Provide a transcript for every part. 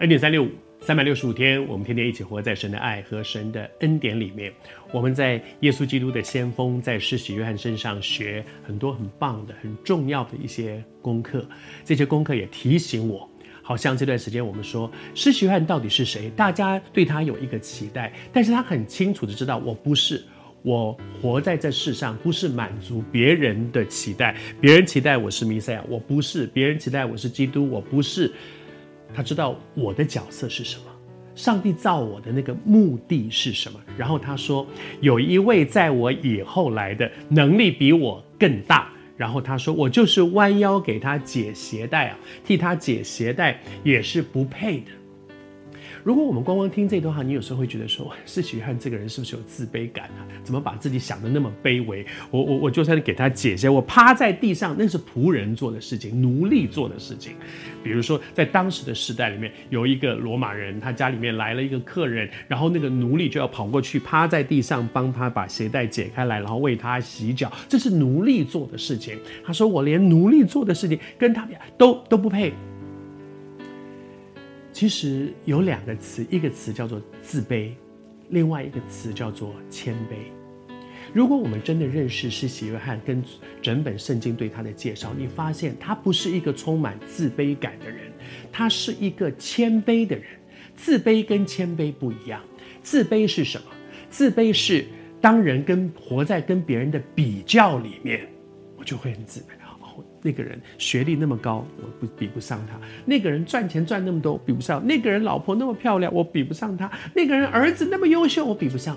恩典三六五，三百六十五天，我们天天一起活在神的爱和神的恩典里面。我们在耶稣基督的先锋，在施洗约翰身上学很多很棒的、很重要的一些功课。这些功课也提醒我，好像这段时间我们说施洗约翰到底是谁？大家对他有一个期待，但是他很清楚的知道，我不是。我活在这世上，不是满足别人的期待。别人期待我是弥赛亚，我不是；别人期待我是基督，我不是。他知道我的角色是什么，上帝造我的那个目的是什么。然后他说，有一位在我以后来的，能力比我更大。然后他说，我就是弯腰给他解鞋带啊，替他解鞋带也是不配的。如果我们光光听这段话，你有时候会觉得说，施洗约翰这个人是不是有自卑感啊？怎么把自己想得那么卑微？我我我就算给他解释，我趴在地上，那是仆人做的事情，奴隶做的事情。比如说，在当时的时代里面，有一个罗马人，他家里面来了一个客人，然后那个奴隶就要跑过去，趴在地上帮他把鞋带解开来，然后为他洗脚，这是奴隶做的事情。他说：“我连奴隶做的事情跟他们都都不配。”其实有两个词，一个词叫做自卑，另外一个词叫做谦卑。如果我们真的认识施洗约翰跟整本圣经对他的介绍，你发现他不是一个充满自卑感的人，他是一个谦卑的人。自卑跟谦卑不一样，自卑是什么？自卑是当人跟活在跟别人的比较里面，我就会很自卑。那个人学历那么高，我不比不上他；那个人赚钱赚那么多，比不上；那个人老婆那么漂亮，我比不上他；那个人儿子那么优秀，我比不上。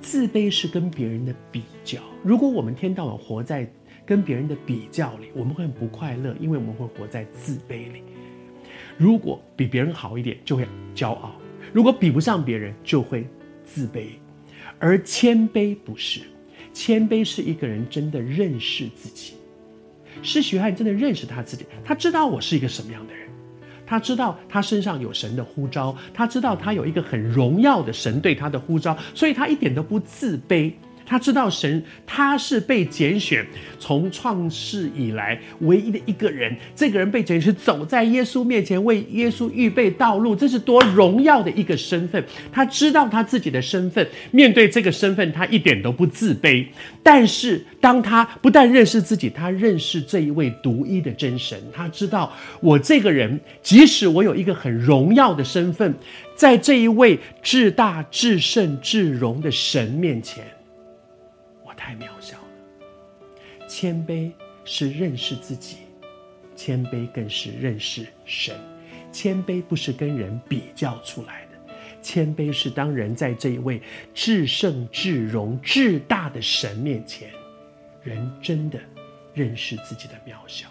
自卑是跟别人的比较。如果我们天到晚活在跟别人的比较里，我们会很不快乐，因为我们会活在自卑里。如果比别人好一点，就会骄傲；如果比不上别人，就会自卑。而谦卑不是，谦卑是一个人真的认识自己。是徐汉真的认识他自己，他知道我是一个什么样的人，他知道他身上有神的呼召，他知道他有一个很荣耀的神对他的呼召，所以他一点都不自卑。他知道神，他是被拣选，从创世以来唯一的一个人。这个人被拣选，走在耶稣面前，为耶稣预备道路，这是多荣耀的一个身份。他知道他自己的身份，面对这个身份，他一点都不自卑。但是，当他不但认识自己，他认识这一位独一的真神。他知道，我这个人，即使我有一个很荣耀的身份，在这一位至大、至圣、至荣的神面前。太渺小了。谦卑是认识自己，谦卑更是认识神。谦卑不是跟人比较出来的，谦卑是当人在这一位至圣、至荣、至大的神面前，人真的认识自己的渺小。